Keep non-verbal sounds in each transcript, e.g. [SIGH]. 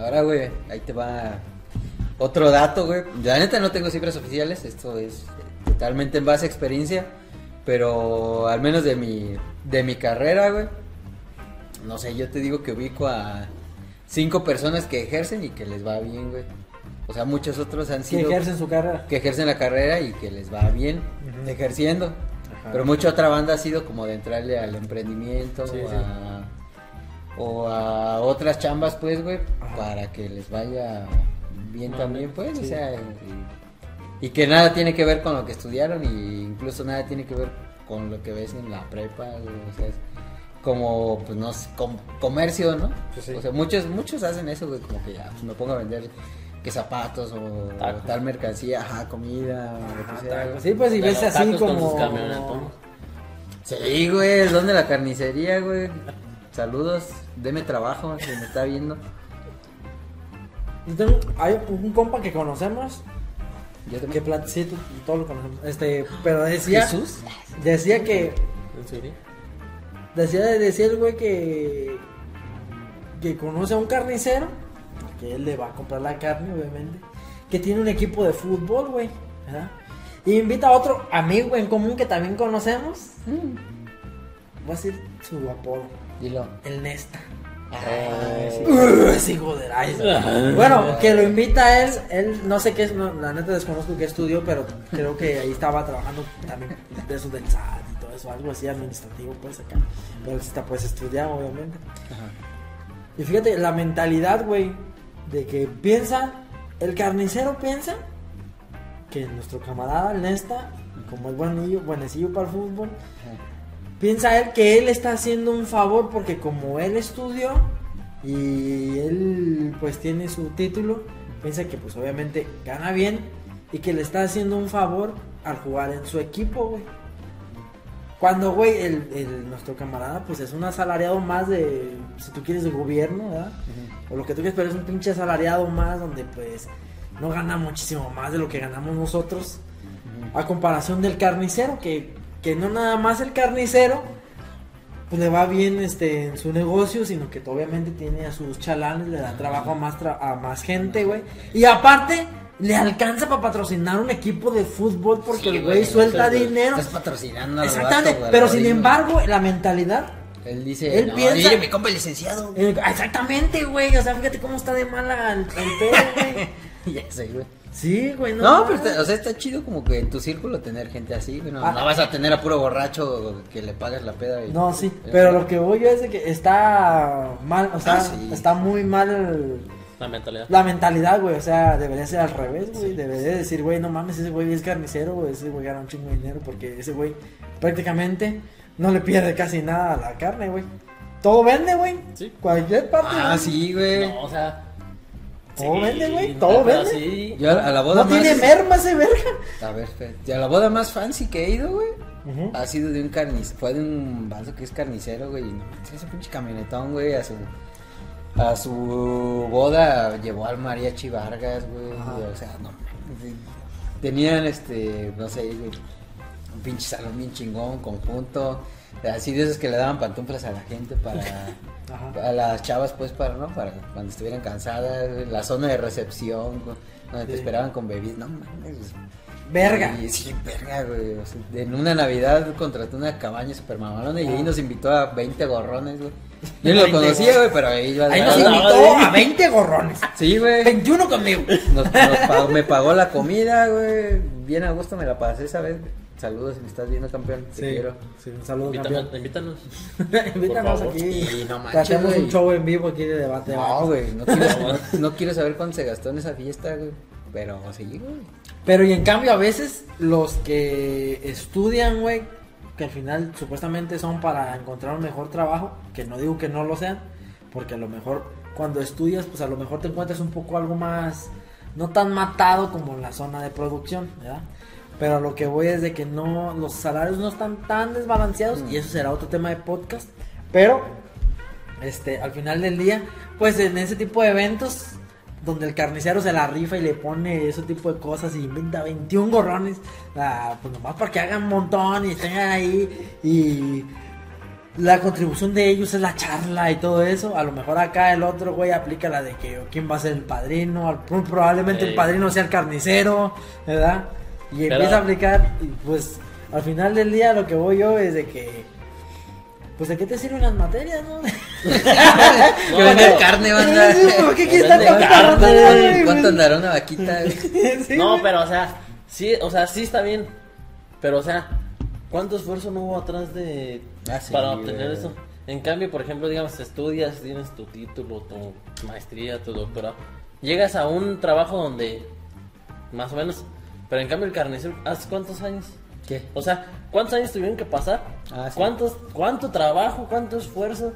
Ahora, güey, ahí te va otro dato, güey. La neta no tengo cifras oficiales, esto es totalmente en base a experiencia, pero al menos de mi, de mi carrera, güey. No sé, yo te digo que ubico a cinco personas que ejercen y que les va bien, güey. O sea, muchos otros han Que sido... ejercen su carrera. que ejercen la carrera y que les va bien ejerciendo. Ajá. Pero mucha otra banda ha sido como de entrarle al emprendimiento Sí, sí. O a otras chambas, pues, güey, Ajá. para que les vaya bien también, pues, o sea, y, y que nada tiene que ver con lo que estudiaron y incluso nada tiene que ver con lo que ves en la prepa, güey, o sea, es como, pues, no sé, com- comercio, ¿no? Sí. O sea, muchos, muchos hacen eso, güey, como que ya, pues, me pongo a vender que zapatos o Tacos. tal mercancía, ajá, comida, o lo que Ajá, sea, tacos. Sí, pues y ves así como. Sí, güey, el don de la carnicería, güey. Saludos, deme trabajo, si me está viendo. Yo tengo- hay un compa que conocemos. Yo Que plat- sí, tú- todos lo conocemos. Este, pero decía. Jesús. Decía que. ¿En serio? Decía, decía el güey que. Que conoce a un carnicero. Que él le va a comprar la carne, obviamente. Que tiene un equipo de fútbol, güey. ¿verdad? Y invita a otro amigo en común que también conocemos. Voy a decir su apodo. Dilo. El Nesta. Ay, sí. Uh, ese hijo de la- Bueno, que lo invita a él, él no sé qué es, no, la neta desconozco qué estudió, pero creo que ahí estaba trabajando también de eso del SAT y todo eso, algo así administrativo pues acá. Pero él está pues estudiado obviamente. Ajá. Y fíjate, la mentalidad, güey, de que piensa, el carnicero piensa que nuestro camarada el Nesta, como es buenillo, buenecillo para el fútbol, piensa él que él está haciendo un favor porque como él estudió y él pues tiene su título, piensa que pues obviamente gana bien y que le está haciendo un favor al jugar en su equipo, güey. Cuando, güey, el, el- nuestro camarada pues es un asalariado más de, si tú quieres, de gobierno, ¿verdad? O lo que tú quieres, pero es un pinche asalariado más donde pues no gana muchísimo más de lo que ganamos nosotros. A comparación del carnicero, que, que no nada más el carnicero pues le va bien este en su negocio, sino que obviamente tiene a sus chalanes, le da trabajo a más, tra- a más gente, güey. Y aparte, le alcanza para patrocinar un equipo de fútbol porque Sí, el güey suelta estás- dinero. Estás patrocinando Exactamente, vato, pero sin embargo, la mentalidad Él dice, él no, piensa- mi compa el licenciado. Eh, Exactamente, güey. O sea, fíjate cómo está de mala el, el pedo, güey. [LAUGHS] ya sé, güey. Sí, güey. No, No, pero está- o sea, está chido como que en tu círculo tener gente así, güey. No, Ah. no vas a tener a puro borracho que le pagas la peda. y- No, sí. Pero lo que voy yo es de que está mal. O sea, Ah, sí. está muy mal La mentalidad. la mentalidad, güey. O sea, debería ser al revés, güey. Debería decir, güey, no mames, ese güey es carnicero, güey. Ese güey gana un chingo de dinero porque ese güey prácticamente no le pierde casi nada a la carne, güey. Todo vende, güey. Sí. Cualquier parte. Ah, güey. sí, güey. No, o sea. Todo sí, vende, güey, no, todo vende. Sí. Yo a la boda No más... tiene merma ese verga. A ver, espérate. A la boda más fancy que he ido, güey. Ha sido de un carnicero, fue de un vaso que es carnicero, güey. y No, ese pinche camionetón, güey, a su, a su boda llevó al mariachi Vargas, güey. O sea, no. Tenían, este, no sé, güey, un pinche salón bien chingón, conjunto. Así de que le daban pantuflas a la gente para... [LAUGHS] A las chavas, pues, para, ¿no? Para cuando estuvieran cansadas, la zona de recepción, donde te esperaban con bebidas, no mames. Verga. Y sí, verga, güey. o sea, en una Navidad contrató una cabaña super mamalona y ahí nos invitó a 20 gorrones, güey. [LAUGHS] Yo no lo 20 conocía, güey, pero ahí iba Ahí nos Ah, invitó a 20 gorrones. Sí, güey. 21 conmigo. Nos- nos pagó- me pagó la comida, güey. Bien a gusto me la pasé esa vez. Saludos si me estás viendo, campeón. Te quiero. Sí, un saludo, Invítanos. campeón. invítanos. [LAUGHS] Aquí. Y no Te hacemos güey. un show en vivo aquí de debate. No, güey. No quiero, [LAUGHS] no, no quiero saber cuánto se gastó en esa fiesta, güey. Pero sí, güey. Pero y en cambio a veces los que estudian, güey, que al final supuestamente son para encontrar un mejor trabajo, que no digo que no lo sean, porque a lo mejor cuando estudias, pues a lo mejor te encuentras un poco algo más, no tan matado como en la zona de producción, ¿verdad? Pero lo que voy es de que no, los salarios no están tan desbalanceados y eso será otro tema de podcast, pero este, al final del día, pues en ese tipo de eventos donde el carnicero se la rifa y le pone ese tipo de cosas y inventa 21 gorrones, ah, pues nomás para que hagan un montón y estén ahí y la contribución de ellos es la charla y todo eso. A lo mejor acá el otro güey aplica la de que quién va a ser el padrino. Probablemente el padrino sea el carnicero, ¿verdad? Y Pero- empieza a aplicar. Y pues al final del día lo que voy yo es de que. Pues de qué te sirven las materias, ¿no? [LAUGHS] [LAUGHS] que vender carne, banda. ¿Por qué quieres tanta carne? ¿Cuánto andará una vaquita? [LAUGHS] Sí, No, pero o sea, sí, o sea, sí está bien. Pero o sea, ¿cuánto esfuerzo no hubo atrás de Ah, sí, para obtener eso? En cambio, por ejemplo, digamos, estudias, tienes tu título, tu maestría, tu doctorado. Llegas a un trabajo donde más o menos, pero en cambio el carnicero, ¿hace cuántos años? ¿Qué? O sea, ¿cuántos años tuvieron que pasar? Ah, sí. ¿Cuántos, ¿Cuánto trabajo, cuánto esfuerzo,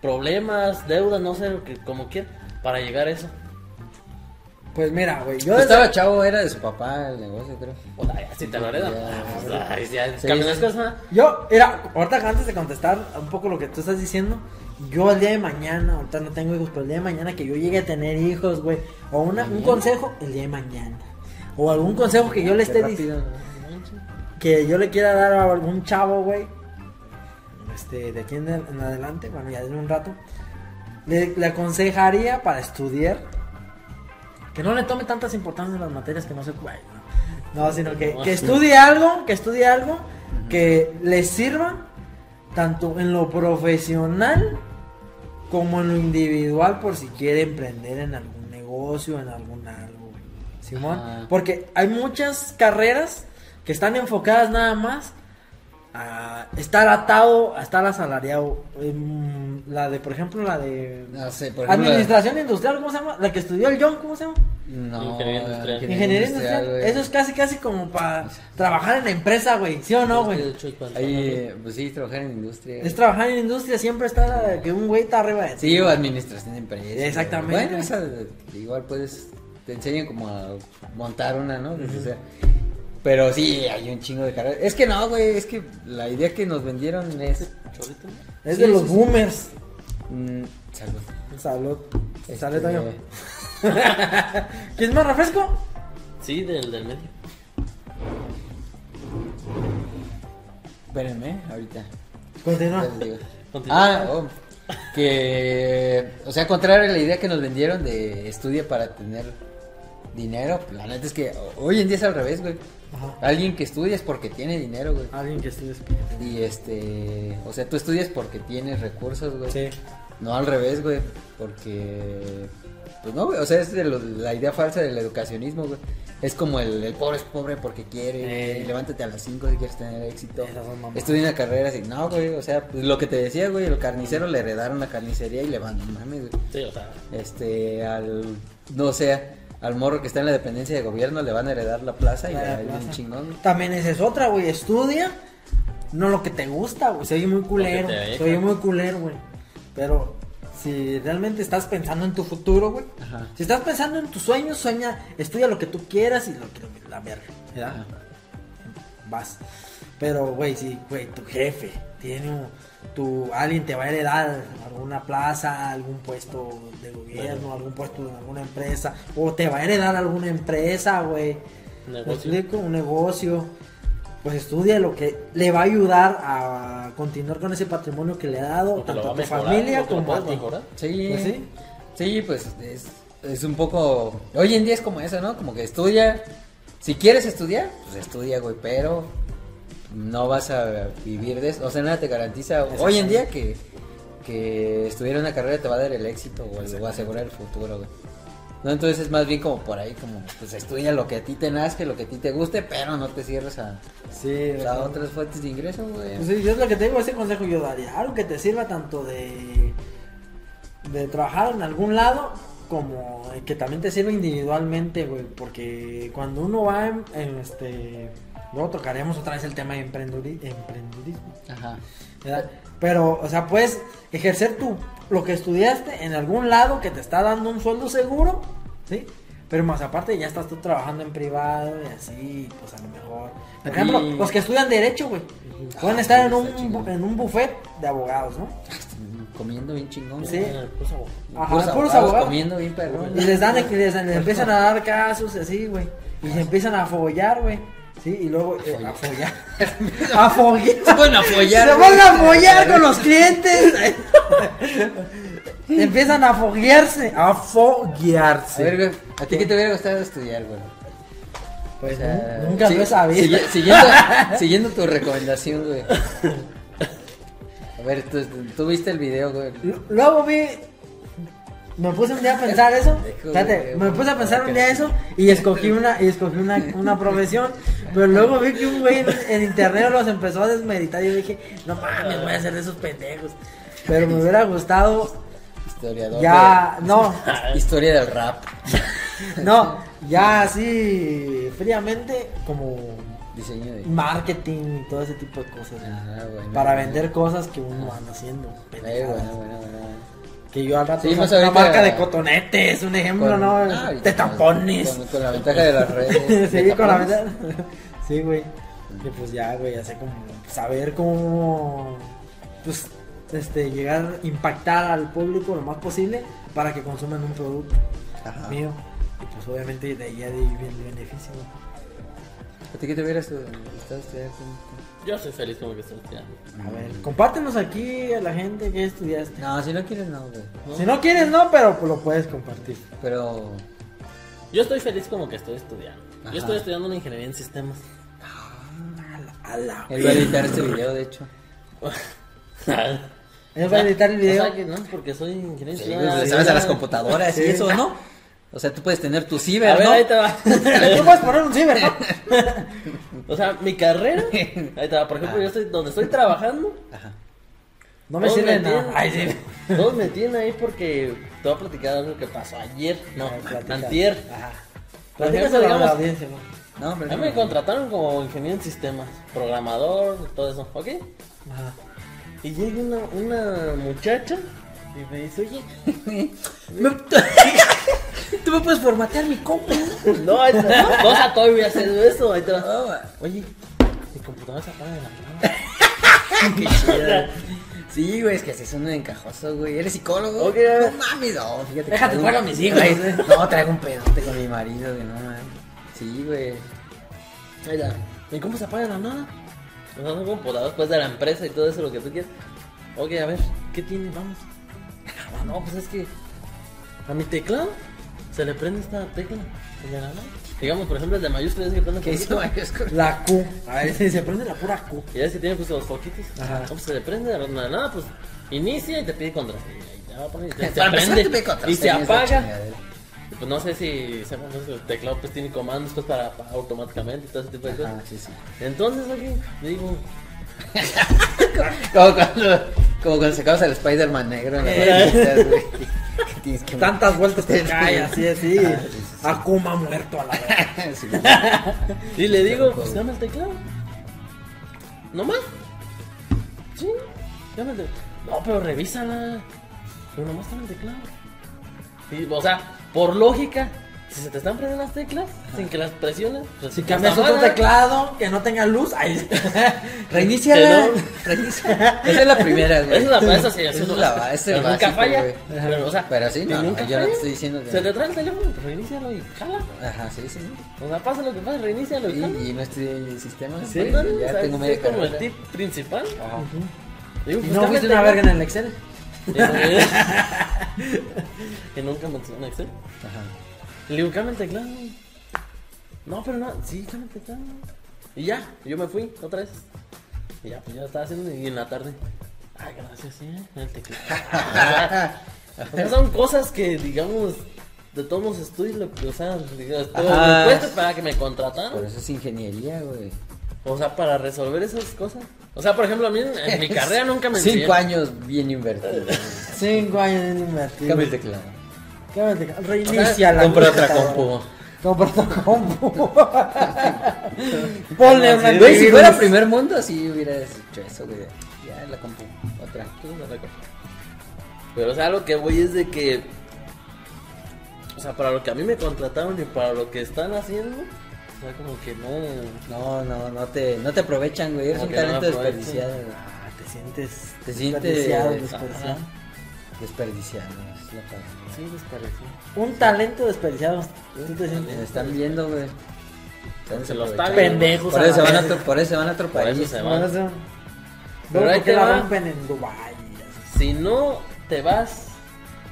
problemas, deudas, no sé, lo que, como quieran, para llegar a eso? Pues mira, güey. Yo Pues desde- estaba chavo, era de su papá el negocio, creo. O sea, ya, si te lo heredan. Ya, ah, pues. Yo, mira, ahorita antes de contestar un poco lo que tú estás diciendo, yo el día de mañana, ahorita no tengo hijos, pero el día de mañana que yo llegue a tener hijos, güey, o una, un consejo, el día de mañana, o algún consejo que yo le esté diciendo, que yo le quiera dar a algún chavo, güey, este, de aquí en, en adelante, bueno, ya de un rato, le, le aconsejaría para estudiar que no le tome tantas importancias en las materias que no se puede, ¿no? No, sino que, que estudie algo, que estudie algo que le sirva tanto en lo profesional como en lo individual por si quiere emprender en algún negocio, en güey. Simón, porque hay muchas carreras que están enfocadas nada más a estar atado, a estar asalariado. Em, la de, por ejemplo, la de No sé, por ejemplo. administración industrial, ¿cómo se llama? La que estudió el John, ¿cómo se llama? No, Ingeniería industrial. Ingeniería industrial. Eso es casi, casi como para trabajar en la empresa, güey. ¿Sí o no, güey? Ahí, pues sí, trabajar en industria. Es trabajar en industria, siempre está que un güey está arriba de ti. Sí, o administración de empresas. Exactamente. Bueno, esa, igual puedes, te enseñan como a montar una, ¿no? O sea, pero sí, hay un chingo de carreras. Es que no, güey, es que la idea que nos vendieron es... Chorito. Es Sí, de los sí, sí. boomers. mm, salud. Salud. Este, Salud, Toño. [LAUGHS] ¿Quieres más refresco? Sí, del, del medio. Espérenme, ahorita. Continúa. Ah, oh, que, o sea, contrario a la idea que nos vendieron de estudia para tener dinero, la neta es que hoy en día es al revés, güey. Ajá. Alguien que estudia es porque tiene dinero, güey. Alguien que estudies. Y este, o sea, tú estudias porque tienes recursos, güey. Sí. No al revés, güey, porque pues no, güey, o sea, es de lo- la idea falsa del educacionismo, güey. Es como el, el pobre es pobre porque quiere, Eh. levántate a las 5 si quieres tener éxito. Estudia una carrera así, no, güey, o sea, pues lo que te decía, güey, el carnicero le heredaron la carnicería y le van, mames, güey. Sí, o sea, Este, al, no sé, al morro que está en la dependencia de gobierno le van a heredar la plaza y La le va a ir plaza. chingón. También esa es otra, güey. Estudia. No lo que te gusta, güey. Se oye muy culero. Se oye muy culero, güey. Pero si realmente estás pensando en tu futuro, güey. Ajá. Si estás pensando en tus sueños, sueña, estudia lo que tú quieras y lo que la verga, ¿verdad? Ajá. Vas. Pero, güey, si, güey, tu jefe tiene un, tu, alguien te va a heredar alguna plaza, algún puesto de gobierno, algún puesto de alguna empresa, o te va a heredar alguna empresa, güey. ¿Me negocio. explico? Un negocio. Pues estudia lo que le va a ayudar a continuar con ese patrimonio que le ha dado, tanto a tu mejorar, familia como a ti. Sí, Pues sí. sí, pues es, es un poco. Hoy en día es como eso, ¿no? Como que estudia. Si quieres estudiar, pues estudia, güey, pero no vas a vivir de eso. O sea, nada te garantiza hoy en día que, que estudiar una carrera te va a dar el éxito o el- va a asegurar el futuro, güey. No, entonces es más bien como por ahí, como pues estudia lo que a ti te nazca, lo que a ti te guste, pero no te cierres a, Sí, a otras fuentes de ingreso, güey. Pues sí, yo es lo que tengo, ese consejo yo daría. Algo que te sirva tanto de, de trabajar en algún lado como que también te sirva individualmente, güey. Porque cuando uno va en, en este... Luego tocaremos otra vez el tema de emprendurismo. Ajá. ¿verdad? Pero, o sea, puedes ejercer tu, lo que estudiaste en algún lado que te está dando un sueldo seguro, ¿sí? Pero más aparte ya estás tú trabajando en privado y así, pues a lo mejor. Por ejemplo, los que estudian Derecho, güey, pueden Ah, estar en un, en un buffet de abogados, ¿no? Comiendo bien chingón. Sí. Ajá, Puros puros abogados abogados. comiendo bien perrón. Y les dan, les, les [LAUGHS] empiezan a dar casos así, güey. Y se empiezan a follar, güey. Sí, y luego eh, a follar. a follar. Se [LAUGHS] pueden apoyar. Se van a follar con los clientes. [LAUGHS] Empiezan a foguearse. A A foguearse. ver, güey, ¿a ti qué te hubiera gustado estudiar, güey? Pues O sea, nunca lo he sabido. siguiendo, [LAUGHS] siguiendo tu recomendación, güey. A ver, ¿tú, tú viste el video, güey. Luego vi. Me puse un día a pensar eso. De- me puse a pensar un día eso y escogí una, y escogí una, una profesión. Pero luego vi que un güey en, en internet los empezó a desmeditar y yo dije, no mames, voy a ser de esos pendejos. Pero me hubiera gustado Historiador. ya, no, [LAUGHS] Historia del rap. [LAUGHS] no, ya así fríamente como Diseño de. marketing y todo ese tipo de cosas. Ah, bueno. Para vender cosas que uno anda haciendo. Eh, Que yo al rato Sí, más una marca de cotonetes, un ejemplo, Con- ¿no? ah, de tampones. Con, con la ventaja de las redes. [LAUGHS] sí, con la verdad. sí, güey. Que pues ya, güey, hace como saber cómo pues este llegar impactar al público lo más posible para que consuman un producto Ajá. mío. Y pues obviamente de ahí de ahí viene el beneficio. ¿A ti qué te hubieras gustado estudiar? Yo soy feliz como que estoy estudiando. A ver, compártenos aquí a la gente que estudiaste. No, si no quieres, no, güey. ¿no? Si no quieres, no, pero pues, lo puedes compartir. Pero. Yo estoy feliz como que estoy estudiando. Ajá. Yo estoy estudiando una ingeniería en sistemas. A la Él va a editar este video, de hecho. [LAUGHS] Él va a editar el video. O sea que no, porque soy ingeniero. Sí, en güey, sistemas. le sabes a las computadoras y eso, ¿no? [LAUGHS] O sea, tú puedes tener tu ciber, A ver, ¿no? ahí te va. [LAUGHS] Tú puedes poner un ciber, ¿no? o sea, mi carrera. [LAUGHS] Ahí te va. Por ejemplo, yo estoy donde estoy trabajando. Ajá. No me sirve nada. Ay, sí. Todos me tienen ahí porque te voy a platicar algo que pasó ayer. No, Ay, platica. antier. Ajá. Por ejemplo, a la digamos, audiencia, ¿no? No, hombre. a mí me contrataron como ingeniero en sistemas, programador, todo eso, ¿ok? Ajá. Y llega una, una muchacha y me dice, oye, [LAUGHS] [LAUGHS] Tú me puedes formatear mi compu. no, no, o sea, todavía voy a hacer eso, ahí te. No. Oye, mi computadora se apaga de la mano. [LAUGHS] Qué chido. Sí, güey, es que así un encajoso, güey. ¿Eres psicólogo? A. No mames, no, fíjate. Déjate, traigo- traigo a mis hijos, eh. No, traigo un pedote con mi marido, güey, no mames. Sí, güey. Ahí está. ¿Y cómo se apaga de la nada? O sea, son computadoras pues de la empresa y todo eso, lo que tú quieras. Ok, a ver, ¿qué tiene? Vamos. Ah, no, pues es que a mi teclado se le prende esta tecla. nada. Digamos, por ejemplo, el de mayúsculas que prende ¿Qué? La Q. A ver, si se prende la pura Q. Y ya es que tiene pues los foquitos. Ajá. No, pues se le prende de la nada, pues inicia y te pide contraseña. Y ya va a [LAUGHS] poner, Para prende te pide y se apaga. Y Pues no sé si el teclado pues tiene comandos pues para apagar automáticamente y todo ese tipo de cosas. Ah, sí, sí. Entonces, aquí, digo, [LAUGHS] Como cuando, como cuando sacabas al Spider-Man negro en las Eh. güey. [LAUGHS] Tienes que- Tantas vueltas te cae, así, así. Ah, sí, sí, sí. Akuma muerto a la. [LAUGHS] Sí. Y le digo, pues dame el teclado. ¿No más? Sí, dame el teclado. No, pero revísala. Pero nomás dame el teclado. Y, o sea, por lógica, si se te están prendiendo las teclas, sin que las presiones, pues Si cambias otro mal, teclado que no tenga luz, ahí. Reiníciala. [LAUGHS] Reiníciala. Esa es la primera, güey. Esa es la esa sí, Esa es la esa el nunca básico, falla. Pero, o sea, Pero sí, no, nunca yo no te estoy diciendo que- Se te trae el teléfono, pues reinícialo y jala. Ajá, sí, sí. sí. O sea, pasa lo que pasa, reinícialo y jala. Y, y no estoy sistemas. Sí, güey, no, no, ya o sea, tengo ese media es como el tip principal. Ajá. Digo, pues, no el una verga en el Excel. [LAUGHS] [LAUGHS] que nunca me enseñó Excel. Ajá. Le digo, cambia el teclado. No, pero no, sí, cambia el teclado. Y ya, yo me fui otra vez. Y ya, pues ya estaba haciendo. Y en la tarde, ay, gracias, sí, el teclado. [LAUGHS] o sea, son cosas que, digamos, de todos los estudios, lo que, o sea, digamos, todo Ajá. me cuesta para que me contrataran. Por eso es ingeniería, güey. O sea, para resolver esas cosas. O sea, por ejemplo, a mí en, en mi [LAUGHS] carrera nunca me Cinco enseñaron. años bien invertidos. [LAUGHS] güey. Cinco años en invertir. Cambia el teclado. Reinicia la compra otra compu. Compra otra compu. [LAUGHS] Ponle un Güey, si fuera primer mundo, sí hubieras hecho eso, güey. Ya la compu. Otra. Pero, o sea, lo que voy es de que. O sea, para lo que a mí me contrataron y para lo que están haciendo. O sea, como que no. No, no, no te, no te aprovechan, güey. Eres un talento desperdiciado, güey. Ah, te sientes. Te sientes- desperdiciado, desperdiciado. Desperdiciado, es la palabra. Sí, pareció. Un talento desperdiciado. ¿Tú te sientes? Me están viendo, güey. Están Se los. Pendejos. Por eso van a otro, por eso se van a otro Por eso país. se van. Pero Luego, ahí ¿por qué te la va. rompen en Dubai? Si no te vas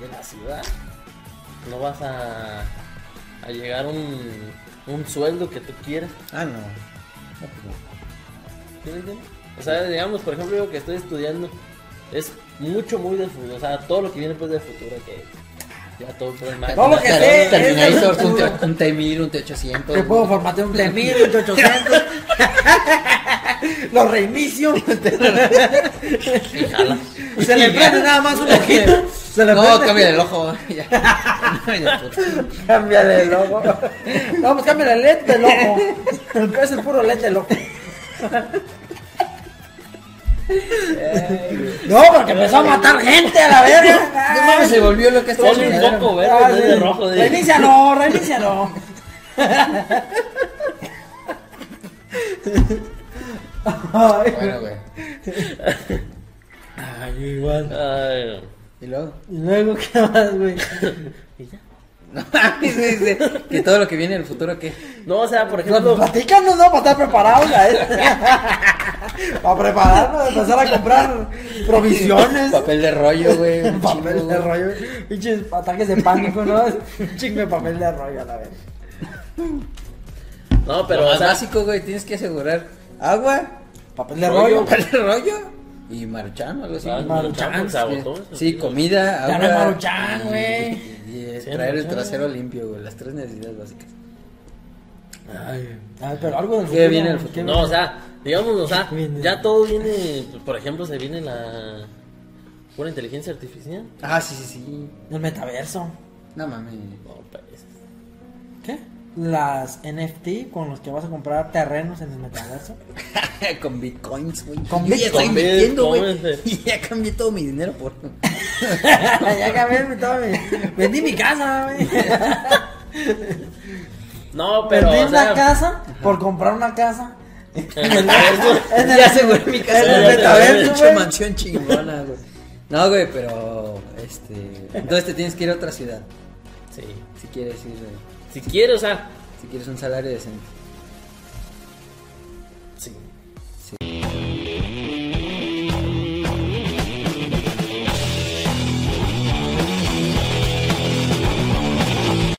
de la ciudad, no vas a, a llegar a un, un sueldo que tú quieres. Ah, no. No, no. O sea, digamos, por ejemplo, yo que estoy estudiando, es mucho, muy del futuro. O sea, todo lo que viene pues del futuro, que ya todo el problema. Todo lo que es Terminator, un, un T1000, un T800. Te puedo formatear un T1000, un T800. [LAUGHS] Lo reinicio. [LAUGHS] Y se le prende nada más un ojito. Se le No, prende. cambia el ojo. Cámbiale el ojo. No, pues cámbiale el LED del ojo. Es el puro LED del ojo. No, porque empezó a matar gente a la verga. No mames, se volvió lo que está Ponle un foco verde Ah, en vez sí. de rojo. De... Reinícialo, reinícialo. Ay, Bueno, güey. Ay, igual. Ay, Y luego. Y luego, ¿qué más, güey? [LAUGHS] ¿y ya? [LAUGHS] No que todo lo que viene en el futuro, ¿qué? No, o sea, por Pues ejemplo, platícanos, ¿no? Para estar preparados, [LAUGHS] ¿eh? Para prepararnos, empezar a comprar provisiones. Papel de rollo, güey. [LAUGHS] Papel chingo, de rollo. Pinches ataques de pánico, ¿no? Un chingo de papel de rollo a la vez. no, pero Pero o más sea, básico, güey, tienes que asegurar agua, Papel de rollo. papel de rollo y maruchan o algo así. Ah, Maruchan, agotó eso. Sí, comida, agua. Ya no hay Maruchan, y- güey. Y, y Sí, traer el trasero limpio, güey. Las tres necesidades básicas. Ay, ay, pero algo del ¿Qué futuro. viene ¿qué futuro? no, o sea, digamos, o sea, ya todo viene, pues, por ejemplo, se viene la pura inteligencia artificial. Ah, sí, sí, sí. El metaverso. No mames. No, pues, ¿Qué? Las NFT con los que vas a comprar terrenos en el metaverso. [LAUGHS] Con bitcoins, güey. Con Yo ya estoy invirtiendo, güey. Y [LAUGHS] ya cambié todo mi dinero por. [LAUGHS] ya cambié todo mi- Vendí mi casa, güey. No, pero, Vendí o una sea, casa por comprar una casa. en el metaverso, ya aseguré mi casa. en el güey. metaverso, güey. mansión chingona, güey. No, güey, pero. Este. Entonces te tienes que ir a otra ciudad. sí. Si quieres ir. eh, Si quieres, o sea, Si quieres un salario decente. sí. Sí.